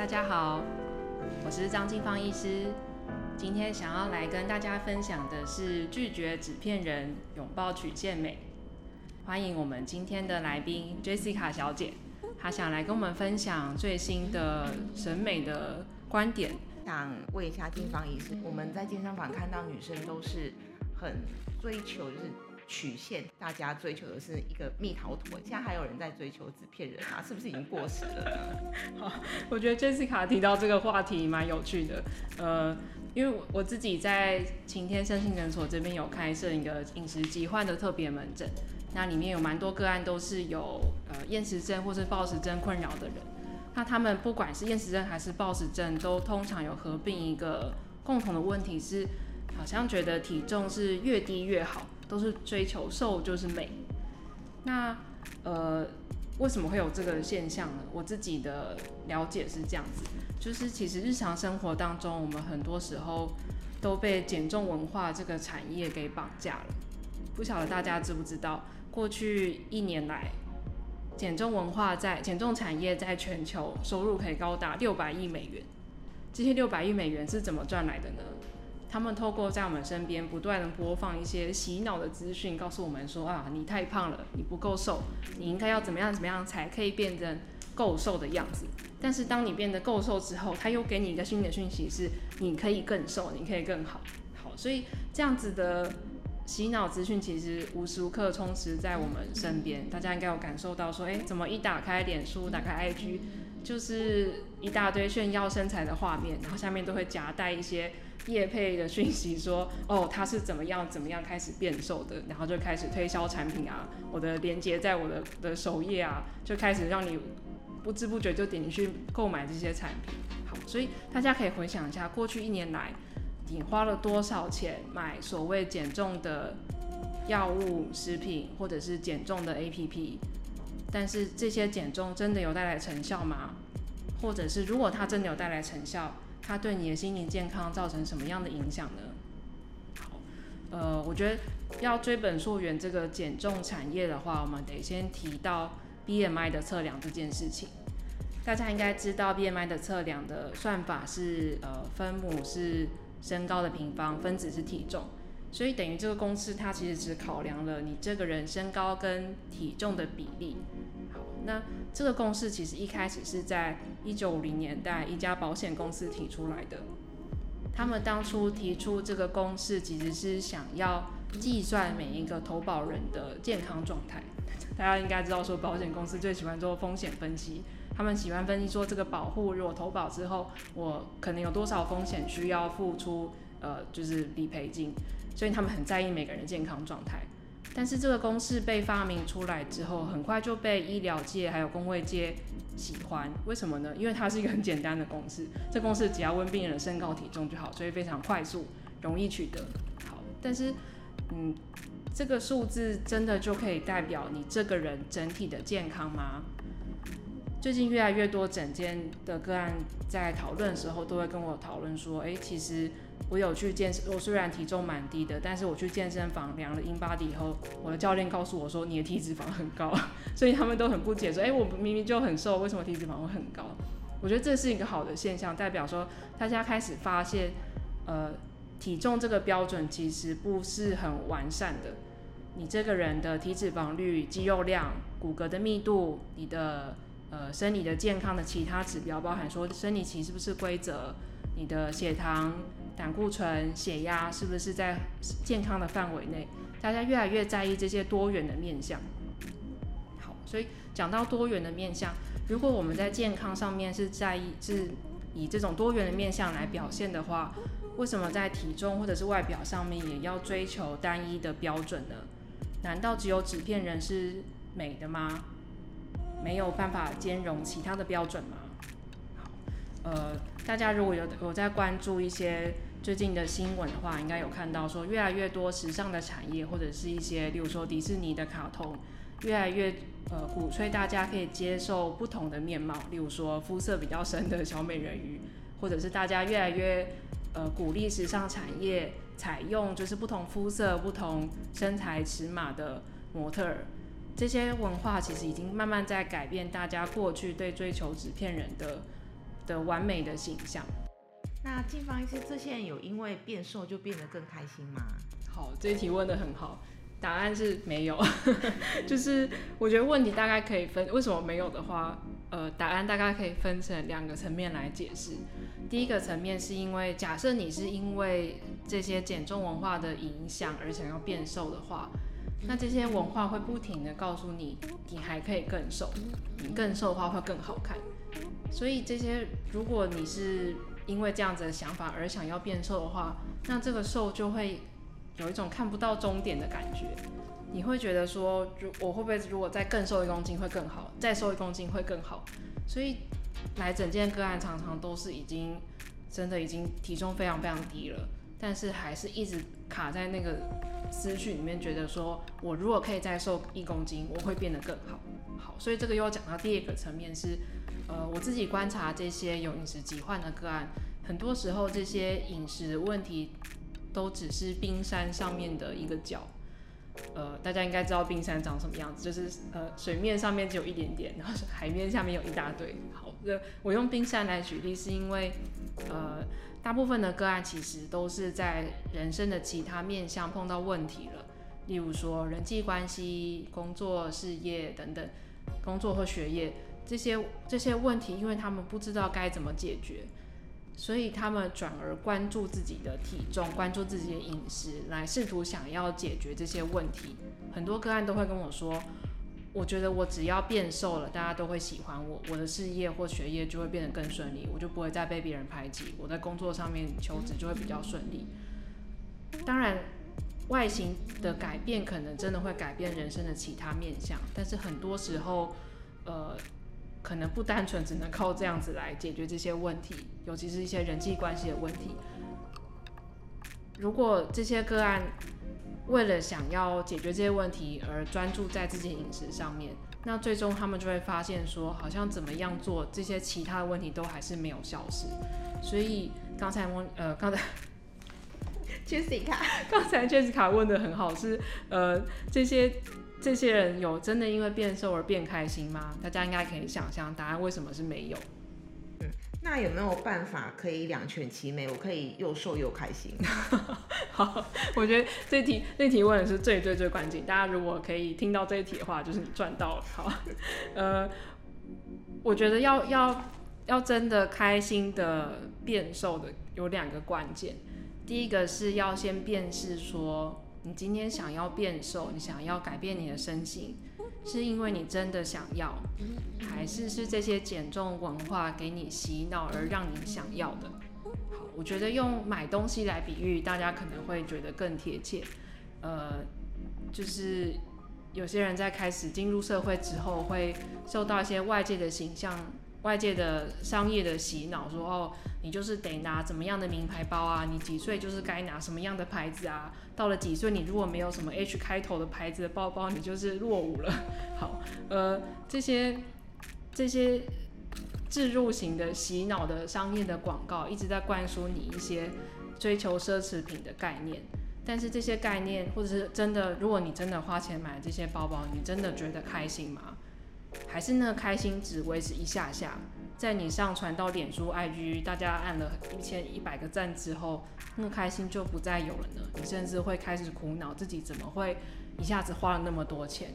大家好，我是张静芳医师。今天想要来跟大家分享的是拒绝纸片人，拥抱曲线美。欢迎我们今天的来宾 Jessica 小姐，她想来跟我们分享最新的审美的观点。想问一下金芳医师，我们在健身房看到女生都是很追求，就是曲线，大家追求的是一个蜜桃臀，现在还有人在追求纸片人啊，是不是已经过时了呢？好，我觉得 Jessica 提到这个话题蛮有趣的，呃，因为我我自己在晴天身心诊所这边有开设一个饮食疾患的特别门诊，那里面有蛮多个案都是有呃厌食症或是暴食症困扰的人，那他们不管是厌食症还是暴食症，都通常有合并一个共同的问题是，好像觉得体重是越低越好，都是追求瘦就是美，那呃。为什么会有这个现象呢？我自己的了解是这样子，就是其实日常生活当中，我们很多时候都被减重文化这个产业给绑架了。不晓得大家知不知道，过去一年来，减重文化在减重产业在全球收入可以高达六百亿美元。这些六百亿美元是怎么赚来的呢？他们透过在我们身边不断的播放一些洗脑的资讯，告诉我们说啊，你太胖了，你不够瘦，你应该要怎么样怎么样才可以变成够瘦的样子。但是当你变得够瘦之后，他又给你一个新的讯息，是你可以更瘦，你可以更好。好，所以这样子的洗脑资讯其实无时无刻充斥在我们身边。大家应该有感受到说，哎，怎么一打开脸书，打开 IG，就是一大堆炫耀身材的画面，然后下面都会夹带一些。叶配的讯息说，哦，他是怎么样怎么样开始变瘦的，然后就开始推销产品啊，我的链接在我的的首页啊，就开始让你不知不觉就点进去购买这些产品。好，所以大家可以回想一下，过去一年来，你花了多少钱买所谓减重的药物、食品，或者是减重的 APP？但是这些减重真的有带来成效吗？或者是如果它真的有带来成效？它对你的心理健康造成什么样的影响呢？好，呃，我觉得要追本溯源，这个减重产业的话，我们得先提到 BMI 的测量这件事情。大家应该知道 BMI 的测量的算法是，呃，分母是身高的平方，分子是体重，所以等于这个公式它其实只考量了你这个人身高跟体重的比例。那这个公式其实一开始是在一九五零年代一家保险公司提出来的。他们当初提出这个公式，其实是想要计算每一个投保人的健康状态。大家应该知道，说保险公司最喜欢做风险分析，他们喜欢分析说这个保护如果投保之后，我可能有多少风险需要付出，呃，就是理赔金，所以他们很在意每个人的健康状态。但是这个公式被发明出来之后，很快就被医疗界还有工会界喜欢。为什么呢？因为它是一个很简单的公式，这公式只要问病人身高体重就好，所以非常快速，容易取得。好，但是，嗯，这个数字真的就可以代表你这个人整体的健康吗？最近越来越多整间的个案在讨论的时候，都会跟我讨论说，哎，其实。我有去健身，我虽然体重蛮低的，但是我去健身房量了 InBody 以后，我的教练告诉我说你的体脂肪很高，所以他们都很不解，说哎，我明明就很瘦，为什么体脂肪会很高？我觉得这是一个好的现象，代表说大家开始发现，呃，体重这个标准其实不是很完善的，你这个人的体脂肪率、肌肉量、骨骼的密度、你的呃生理的健康的其他指标，包含说生理期是不是规则，你的血糖。胆固醇、血压是不是在健康的范围内？大家越来越在意这些多元的面相。好，所以讲到多元的面相，如果我们在健康上面是在意是以这种多元的面相来表现的话，为什么在体重或者是外表上面也要追求单一的标准呢？难道只有纸片人是美的吗？没有办法兼容其他的标准吗？好，呃，大家如果有有在关注一些。最近的新闻的话，应该有看到说，越来越多时尚的产业，或者是一些，例如说迪士尼的卡通，越来越呃鼓吹大家可以接受不同的面貌，例如说肤色比较深的小美人鱼，或者是大家越来越呃鼓励时尚产业采用就是不同肤色、不同身材尺码的模特儿，这些文化其实已经慢慢在改变大家过去对追求纸片人的的完美的形象。那静芳医师，这些人有因为变瘦就变得更开心吗？好，这一题问的很好，答案是没有。就是我觉得问题大概可以分，为什么没有的话，呃，答案大概可以分成两个层面来解释。第一个层面是因为，假设你是因为这些减重文化的影响而想要变瘦的话，那这些文化会不停的告诉你，你还可以更瘦，你更瘦的话会更好看。所以这些，如果你是因为这样子的想法而想要变瘦的话，那这个瘦就会有一种看不到终点的感觉。你会觉得说，如我会不会如果再更瘦一公斤会更好，再瘦一公斤会更好？所以来整件个案常常都是已经真的已经体重非常非常低了，但是还是一直卡在那个思绪里面，觉得说我如果可以再瘦一公斤，我会变得更好。好，所以这个又讲到第二个层面是。呃，我自己观察这些有饮食疾患的个案，很多时候这些饮食问题都只是冰山上面的一个角。呃，大家应该知道冰山长什么样子，就是呃水面上面只有一点点，然后海面下面有一大堆。好，这我用冰山来举例，是因为呃大部分的个案其实都是在人生的其他面向碰到问题了，例如说人际关系、工作、事业等等，工作或学业。这些这些问题，因为他们不知道该怎么解决，所以他们转而关注自己的体重，关注自己的饮食，来试图想要解决这些问题。很多个案都会跟我说，我觉得我只要变瘦了，大家都会喜欢我，我的事业或学业就会变得更顺利，我就不会再被别人排挤，我在工作上面求职就会比较顺利。当然，外形的改变可能真的会改变人生的其他面向，但是很多时候，呃。可能不单纯只能靠这样子来解决这些问题，尤其是一些人际关系的问题。如果这些个案为了想要解决这些问题而专注在自己饮食上面，那最终他们就会发现说，好像怎么样做这些其他的问题都还是没有消失。所以刚才我呃刚才 Jessica 刚才 Jessica 问的很好，是呃这些。这些人有真的因为变瘦而变开心吗？大家应该可以想象答案为什么是没有。嗯，那有没有办法可以两全其美？我可以又瘦又开心。好，我觉得这题这题问的是最最最关键。大家如果可以听到这一题的话，就是你赚到了。好，呃，我觉得要要要真的开心的变瘦的有两个关键。第一个是要先辨识说。你今天想要变瘦，你想要改变你的身形，是因为你真的想要，还是是这些减重文化给你洗脑而让你想要的？好，我觉得用买东西来比喻，大家可能会觉得更贴切。呃，就是有些人在开始进入社会之后，会受到一些外界的形象。外界的商业的洗脑说哦，你就是得拿怎么样的名牌包啊？你几岁就是该拿什么样的牌子啊？到了几岁，你如果没有什么 H 开头的牌子的包包，你就是落伍了。好，呃，这些这些置入型的洗脑的商业的广告一直在灌输你一些追求奢侈品的概念，但是这些概念或者是真的，如果你真的花钱买这些包包，你真的觉得开心吗？还是那个开心只维持一下下，在你上传到脸书、IG，大家按了一千一百个赞之后，那个开心就不再有了呢。你甚至会开始苦恼自己怎么会一下子花了那么多钱。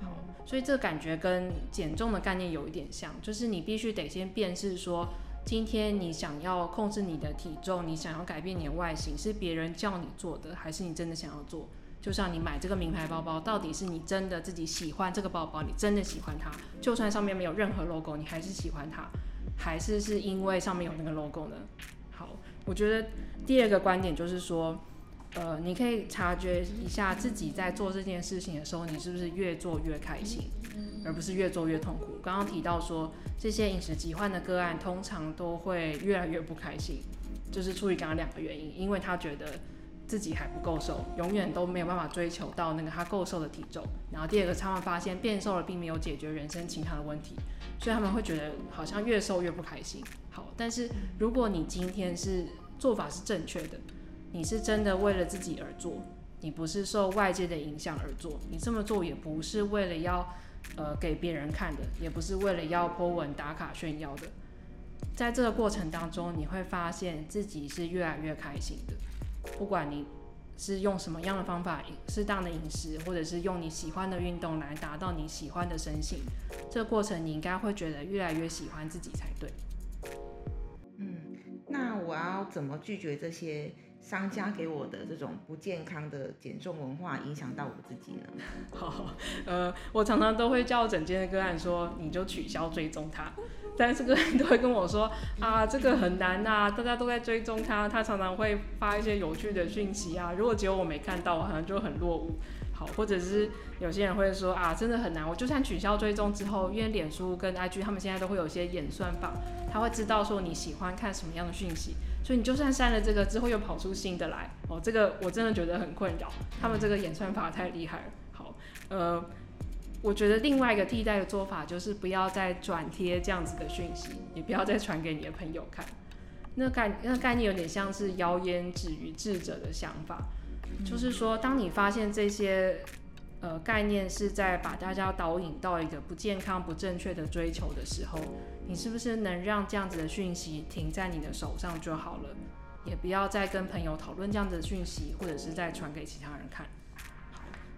好，所以这感觉跟减重的概念有一点像，就是你必须得先辨识说，今天你想要控制你的体重，你想要改变你的外形，是别人叫你做的，还是你真的想要做？就像你买这个名牌包包，到底是你真的自己喜欢这个包包，你真的喜欢它，就算上面没有任何 logo，你还是喜欢它，还是是因为上面有那个 logo 呢？好，我觉得第二个观点就是说，呃，你可以察觉一下自己在做这件事情的时候，你是不是越做越开心，而不是越做越痛苦。刚刚提到说，这些饮食疾患的个案通常都会越来越不开心，就是出于刚刚两个原因，因为他觉得。自己还不够瘦，永远都没有办法追求到那个他够瘦的体重。然后第二个，他们发现变瘦了并没有解决人生其他的问题，所以他们会觉得好像越瘦越不开心。好，但是如果你今天是做法是正确的，你是真的为了自己而做，你不是受外界的影响而做，你这么做也不是为了要呃给别人看的，也不是为了要 po 文打卡炫耀的。在这个过程当中，你会发现自己是越来越开心的。不管你是用什么样的方法，适当的饮食，或者是用你喜欢的运动来达到你喜欢的身形，这个过程你应该会觉得越来越喜欢自己才对。嗯，那我要怎么拒绝这些？商家给我的这种不健康的减重文化影响到我自己呢？好，呃，我常常都会叫整间的个案说，你就取消追踪他，但是个案都会跟我说 啊，这个很难呐，大家都在追踪他，他常常会发一些有趣的讯息啊，如果只有我没看到，我好像就很落伍。好，或者是有些人会说啊，真的很难。我就算取消追踪之后，因为脸书跟 IG 他们现在都会有些演算法，他会知道说你喜欢看什么样的讯息，所以你就算删了这个之后，又跑出新的来。哦，这个我真的觉得很困扰，他们这个演算法太厉害了。好，呃，我觉得另外一个替代的做法就是不要再转贴这样子的讯息，也不要再传给你的朋友看。那概那概念有点像是谣言止于智者的想法。就是说，当你发现这些呃概念是在把大家导引到一个不健康、不正确的追求的时候，你是不是能让这样子的讯息停在你的手上就好了？也不要再跟朋友讨论这样子的讯息，或者是再传给其他人看。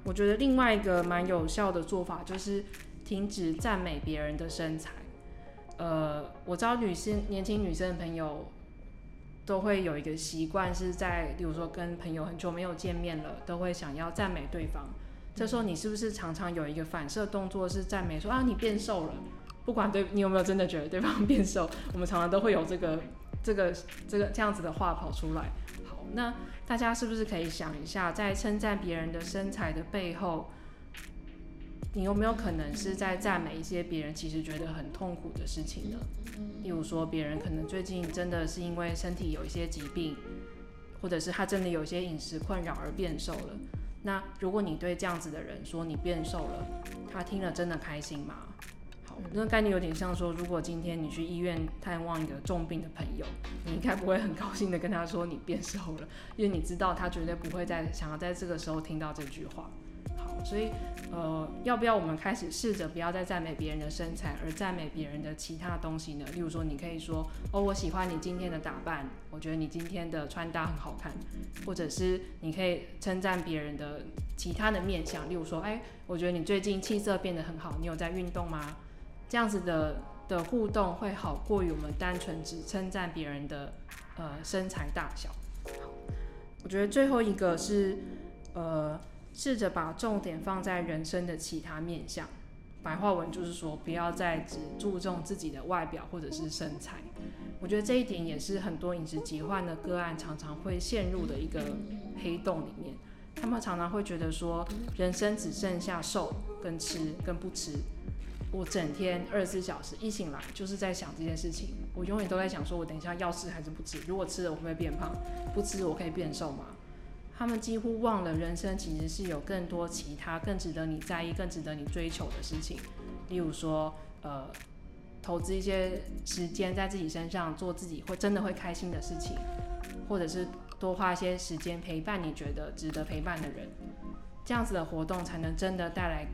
我觉得另外一个蛮有效的做法就是停止赞美别人的身材。呃，我知道女生、年轻女生的朋友。都会有一个习惯，是在，比如说跟朋友很久没有见面了，都会想要赞美对方。这时候你是不是常常有一个反射动作是赞美说啊你变瘦了？不管对你有没有真的觉得对方变瘦，我们常常都会有这个 这个这个这样子的话跑出来。好，那大家是不是可以想一下，在称赞别人的身材的背后？你有没有可能是在赞美一些别人其实觉得很痛苦的事情呢？例如说，别人可能最近真的是因为身体有一些疾病，或者是他真的有一些饮食困扰而变瘦了。那如果你对这样子的人说你变瘦了，他听了真的开心吗？好，那概念有点像说，如果今天你去医院探望一个重病的朋友，你应该不会很高兴的跟他说你变瘦了，因为你知道他绝对不会再想要在这个时候听到这句话。所以，呃，要不要我们开始试着不要再赞美别人的身材，而赞美别人的其他东西呢？例如说，你可以说，哦，我喜欢你今天的打扮，我觉得你今天的穿搭很好看，或者是你可以称赞别人的其他的面相，例如说，哎，我觉得你最近气色变得很好，你有在运动吗？这样子的的互动会好过于我们单纯只称赞别人的呃身材大小。好，我觉得最后一个是，呃。试着把重点放在人生的其他面向，白话文就是说，不要再只注重自己的外表或者是身材。我觉得这一点也是很多饮食疾患的个案常常会陷入的一个黑洞里面。他们常常会觉得说，人生只剩下瘦跟吃跟不吃。我整天二十四小时一醒来就是在想这件事情。我永远都在想说，我等一下要吃还是不吃？如果吃了，我会不会变胖？不吃，我可以变瘦吗？他们几乎忘了，人生其实是有更多其他更值得你在意、更值得你追求的事情。例如说，呃，投资一些时间在自己身上，做自己会真的会开心的事情，或者是多花一些时间陪伴你觉得值得陪伴的人。这样子的活动才能真的带来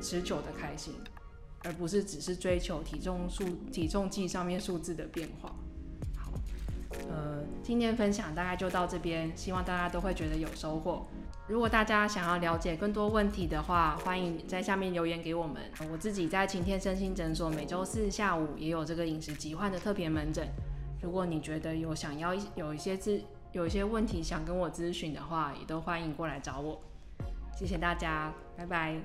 持久的开心，而不是只是追求体重数、体重计上面数字的变化。呃，今天分享大概就到这边，希望大家都会觉得有收获。如果大家想要了解更多问题的话，欢迎在下面留言给我们。我自己在晴天身心诊所每周四下午也有这个饮食疾患的特别门诊。如果你觉得有想要有一些咨有一些问题想跟我咨询的话，也都欢迎过来找我。谢谢大家，拜拜。